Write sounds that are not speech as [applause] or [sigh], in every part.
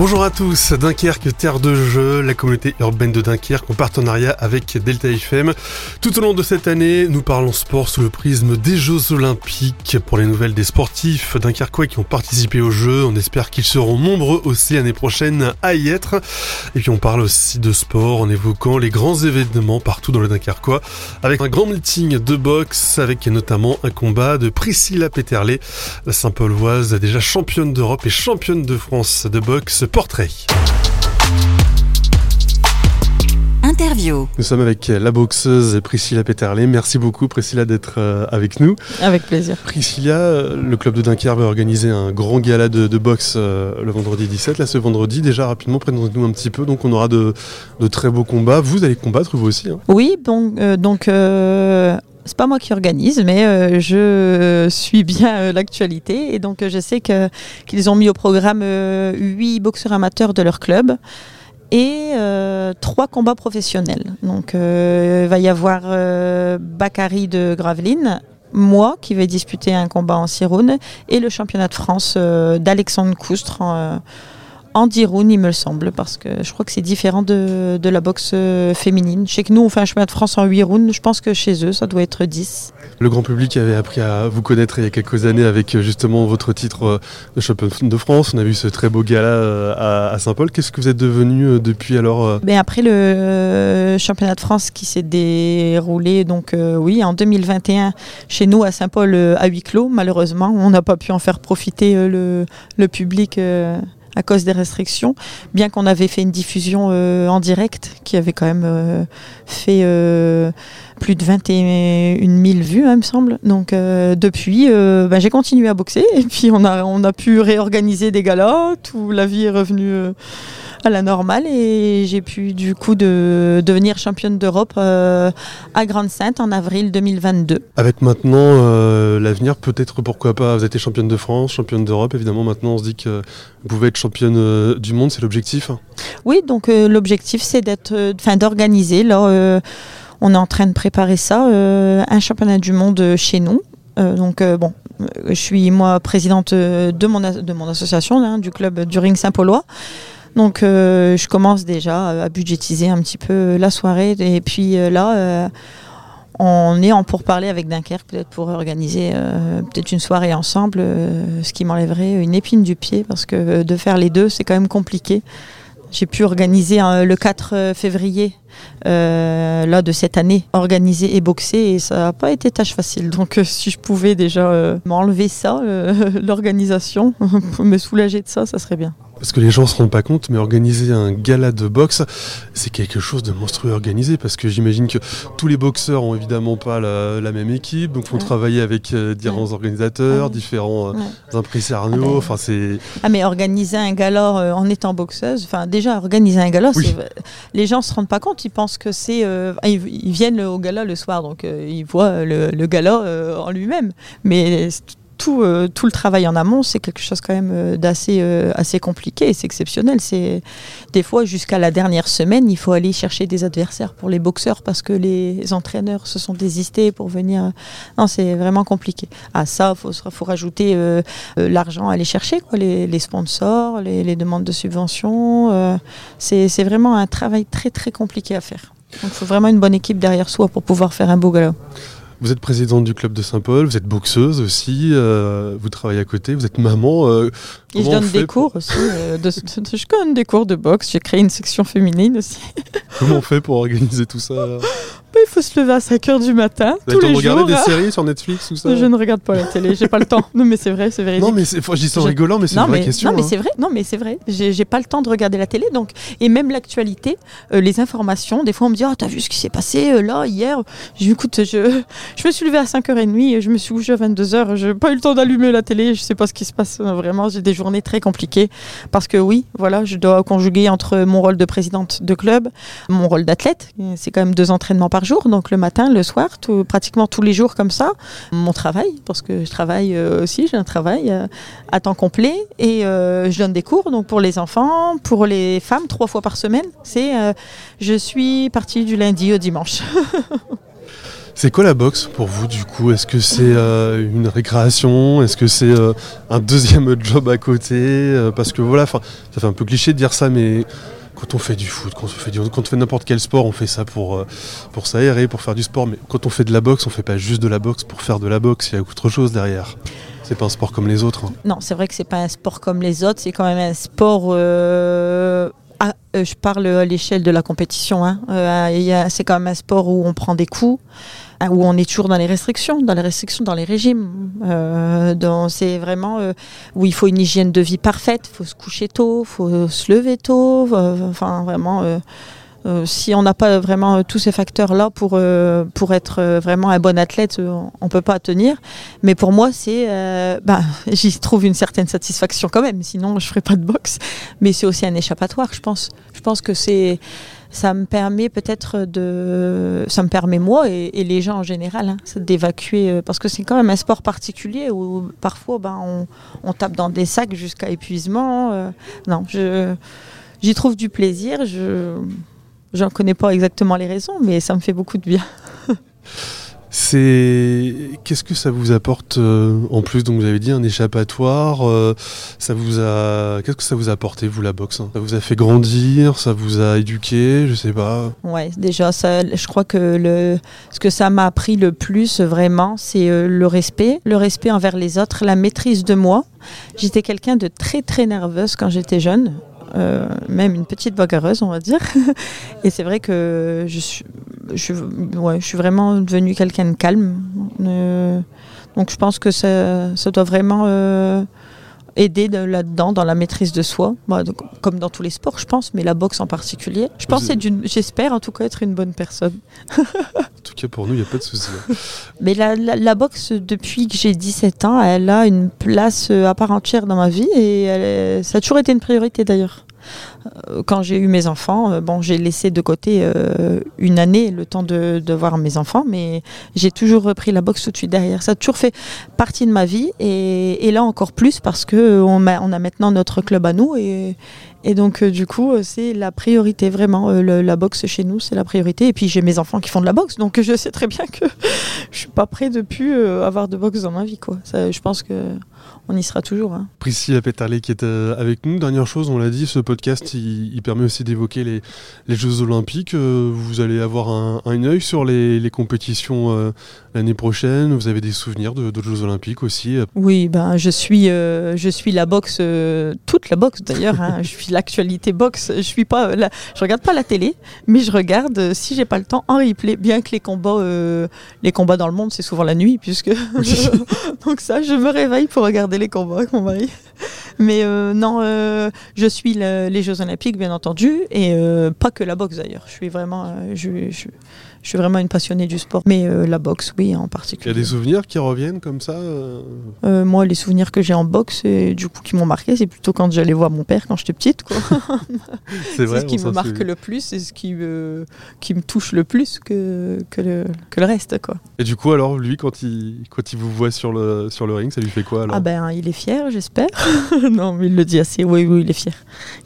Bonjour à tous, Dunkerque, terre de jeu, la communauté urbaine de Dunkerque en partenariat avec Delta FM. Tout au long de cette année, nous parlons sport sous le prisme des Jeux Olympiques. Pour les nouvelles des sportifs dunkerquois qui ont participé aux Jeux, on espère qu'ils seront nombreux aussi l'année prochaine à y être. Et puis on parle aussi de sport en évoquant les grands événements partout dans le Dunkerquois avec un grand meeting de boxe avec notamment un combat de Priscilla Peterlet, la Saint-Pauloise déjà championne d'Europe et championne de France de boxe portrait. Interview. Nous sommes avec la boxeuse Priscilla Peterlet. Merci beaucoup Priscilla d'être euh, avec nous. Avec plaisir. Priscilla, euh, le club de Dunkerque va organiser un grand gala de, boxe euh, le vendredi 17. Là ce vendredi, déjà rapidement, présentez-nous un petit peu. Donc on aura de, très beaux combats. Vous allez combattre vous aussi. Hein. Oui, donc, donc c'est pas moi qui organise, mais je suis bien l'actualité et donc je sais que qu'ils ont mis au programme huit boxeurs amateurs de leur club et euh, trois combats professionnels. Donc euh, il va y avoir euh, Bakary de Gravelines, moi qui vais disputer un combat en Siroun et le championnat de France d'Alexandre Coustre en il me semble, parce que je crois que c'est différent de, de, la boxe euh, féminine. Je sais que nous, on fait un chemin de France en 8 rounds. Je pense que chez eux, ça doit être 10. Le grand public avait appris à vous connaître il y a quelques années avec euh, justement votre titre euh, de champion de France. On a vu ce très beau gala à, Saint-Paul. Qu'est-ce que vous êtes devenu depuis alors ben Après le championnat de France qui s'est déroulé, donc oui, en 2021, chez nous à Saint-Paul à huis clos, malheureusement, on n'a pas pu en faire profiter le, le public à cause des restrictions, bien qu'on avait fait une diffusion euh, en direct qui avait quand même euh, fait euh, plus de 21 000 vues, hein, il me semble. Donc depuis, bah, j'ai continué à boxer et puis on a, on a pu réorganiser des galas, tout la vie est revenue à la normale et j'ai pu du coup de, devenir championne d'Europe euh, à Grande-Sainte en avril 2022. Avec maintenant euh, l'avenir, peut-être pourquoi pas, vous êtes championne de France, championne d'Europe, évidemment maintenant on se dit que vous pouvez être championne euh, du monde, c'est l'objectif Oui, donc l'objectif c'est d'être, enfin d'organiser, là on est en train de préparer ça, un championnat du monde chez nous. donc bon, je suis moi présidente de mon, de mon association, hein, du club du Ring Saint-Paulois. Donc euh, je commence déjà à budgétiser un petit peu la soirée. Et puis euh, là, euh, on est en pourparler avec Dunkerque peut-être pour organiser peut-être une soirée ensemble, ce qui m'enlèverait une épine du pied parce que de faire les deux, c'est quand même compliqué. J'ai pu organiser le 4 février là de cette année, organiser et boxer et ça n'a pas été tâche facile. Donc si je pouvais déjà m'enlever ça, [laughs] l'organisation, [laughs] me soulager de ça, ça serait bien parce que les gens ne se rendent pas compte, mais organiser un gala de boxe, c'est quelque chose de monstrueux organisé, parce que j'imagine que tous les boxeurs ont évidemment pas la, même équipe, donc font travailler avec euh, différents organisateurs, différents euh, impresarios. Ah, ben, enfin, c'est. Ah mais organiser un gala euh, en étant boxeuse, enfin déjà organiser un gala, les gens se rendent pas compte, ils pensent que c'est, ils, viennent au gala le soir, donc ils voient le, le gala en lui-même, mais tout, euh, tout le travail en amont, c'est quelque chose quand même euh, d'assez euh, assez compliqué c'est exceptionnel. C'est des fois jusqu'à la dernière semaine, il faut aller chercher des adversaires pour les boxeurs parce que les entraîneurs se sont désistés pour venir. Non, c'est vraiment compliqué. À ça, faut faut rajouter l'argent à aller chercher, les, sponsors, les, demandes de subventions. c'est vraiment un travail très très compliqué à faire. Il faut vraiment une bonne équipe derrière soi pour pouvoir faire un beau galop. Vous êtes présidente du club de Saint-Paul, vous êtes boxeuse aussi, euh, vous travaillez à côté, vous êtes maman. Euh, et je donne des cours aussi. Euh, de, je donne des cours de boxe, j'ai créé une section féminine aussi. [laughs] comment on fait pour organiser tout ça? Il faut se lever à 5h du matin. Tous les regarder des séries sur Netflix ou ça? Je ne regarde pas la télé, j'ai pas le temps. Non, mais c'est vrai, c'est vrai. Non, mais je en rigolant, mais c'est une vraie question. Non, mais hein. c'est vrai, non, mais c'est vrai. J'ai pas le temps de regarder la télé. Donc, et même l'actualité, euh, les informations, des fois on me dit Oh, t'as vu ce qui s'est passé euh, là, hier? Écoute, je, je me suis levé à 5h30 et je me suis couché à 22h. Je n'ai pas eu le temps d'allumer la télé, je sais pas ce qui se passe vraiment. J'ai des journées très compliquées parce que oui, voilà, je dois conjuguer entre mon rôle de présidente de club, mon rôle d'athlète. C'est quand même deux entraînements par jour, donc le matin, le soir, pratiquement tous les jours comme ça. Mon travail, parce que je travaille euh, aussi, j'ai un travail euh, à temps complet et euh, je donne des cours donc pour les enfants, pour les femmes, trois fois par semaine. C'est je suis partie du lundi au dimanche. [laughs] C'est quoi la boxe pour vous du coup? Est-ce que c'est euh, une récréation? Est-ce que c'est euh, un deuxième [laughs] job à côté? Euh, Parce que voilà, ça fait un peu cliché de dire ça, mais quand on fait du foot, quand on fait, n'importe quel sport, on fait ça pour, pour s'aérer, pour faire du sport. Mais quand on fait de la boxe, on fait pas juste de la boxe pour faire de la boxe, il y a autre chose derrière. C'est pas un sport comme les autres. Hein. Non, c'est vrai que c'est pas un sport comme les autres, c'est quand même un sport ah, euh, je parle à l'échelle de la compétition. Hein. Euh, c'est quand même un sport où on prend des coups, hein, où on est toujours dans les restrictions, dans les restrictions, dans les régimes. Euh, c'est vraiment où il faut une hygiène de vie parfaite. Il faut se coucher tôt, il faut se lever tôt. enfin, vraiment euh, si on n'a pas vraiment euh, tous ces facteurs-là pour, euh, pour être vraiment un bon athlète, on ne peut pas tenir. Mais pour moi, c'est, [laughs] bah, j'y trouve une certaine satisfaction quand même. Sinon, je ne ferais pas de boxe. Mais c'est aussi un échappatoire, je pense. Je pense que c'est ça me permet peut-être de, ça me permet moi et, les gens en général hein, d'évacuer parce que c'est quand même un sport particulier où parfois ben, on, on tape dans des sacs jusqu'à épuisement. non, je, j'y trouve du plaisir. Je, J'en connais pas exactement les raisons, mais ça me fait beaucoup de bien. [laughs] C'est qu'est-ce que ça vous apporte euh, en plus? Donc vous avez dit un échappatoire. Euh, ça vous a qu'est-ce que ça vous a apporté vous la boxe hein? Ça vous a fait grandir Ça vous a éduqué Je sais pas? Ouais, déjà ça. Je crois que le ce que ça m'a appris le plus vraiment, c'est euh, le respect, le respect envers les autres, la maîtrise de moi. J'étais quelqu'un de très très nerveuse quand j'étais jeune. Euh, même une petite bagarreuse, on va dire. [laughs] Et c'est vrai que je suis, je, suis vraiment devenue quelqu'un de calme. Euh, donc je pense que ça, ça doit vraiment euh, aider là-dedans, dans la maîtrise de soi, bah, comme dans tous les sports, je pense, mais la boxe en particulier. Je pense, j'espère en tout cas être une bonne personne. en tout cas, pour nous, il n'y a pas de souci. Hein. [laughs] mais la, la, boxe, depuis que j'ai 17 ans, elle a une place à part entière dans ma vie et ça a toujours été une priorité d'ailleurs. Euh, quand j'ai eu mes enfants, euh, bon, j'ai laissé de côté euh, une année le temps de, voir mes enfants, mais j'ai toujours repris la boxe tout de suite derrière. Ça a toujours fait partie de ma vie et, là encore plus parce que on a, maintenant notre club à nous et, donc du coup c'est la priorité vraiment. la boxe chez nous c'est la priorité et puis j'ai mes enfants qui font de la boxe donc je sais très bien que [laughs] je suis pas prêt de plus avoir de boxe dans ma vie quoi. Je pense que on y sera toujours. Hein. Priscilla Pétarlé qui est avec nous. Dernière chose, on l'a dit, ce podcast, il, permet aussi d'évoquer les, Jeux Olympiques. Euh, vous allez avoir un, un œil sur les, compétitions euh, l'année prochaine. Vous avez des souvenirs de, Jeux Olympiques aussi Oui, ben, je, suis, je suis la boxe, toute la boxe d'ailleurs. Hein. [laughs] je suis l'actualité boxe. Je suis pas, je regarde pas la télé, mais je regarde, si j'ai pas le temps, en replay. Bien que les combats, les combats dans le monde, c'est souvent la nuit, puisque. [laughs] Donc ça, je me réveille pour regarder les combats avec mon mari. Mais euh, non, euh, je suis les Jeux Olympiques, bien entendu, et euh, pas que la boxe d'ailleurs. Je suis vraiment, je, je, je suis vraiment une passionnée du sport. Mais euh, la boxe, oui, en particulier. Il y a des souvenirs qui reviennent comme ça euh? Euh, Moi, les souvenirs que j'ai en boxe, et du coup, qui m'ont marqué, c'est plutôt quand j'allais voir mon père quand j'étais petite. [laughs] c'est ce qui me marque le plus, c'est ce qui me, qui me touche le plus que, que, le, que le reste. Quoi. Et du coup, alors, lui, quand il, quand il vous voit sur le, sur le ring, ça lui fait quoi alors? Ah ben, il est fier, j'espère. [laughs] non, mais il le dit assez. Oui, oui, il est fier.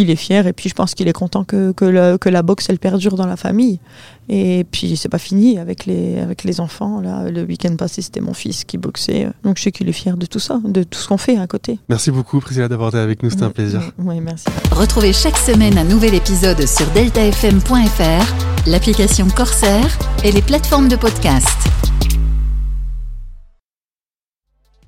Il est fier, et puis je pense qu'il est content que, que, que la boxe, elle perdure dans la famille. Et puis c'est pas fini avec les, avec les enfants. Là, le week-end passé, c'était mon fils qui boxait. Donc je sais qu'il est fier de tout ça, de tout ce qu'on fait à côté. Merci beaucoup, Priscilla, d'avoir été avec nous. C'était un plaisir. Oui, merci. Retrouvez chaque semaine un nouvel épisode sur deltafm.fr, l'application Corsair et les plateformes de podcast.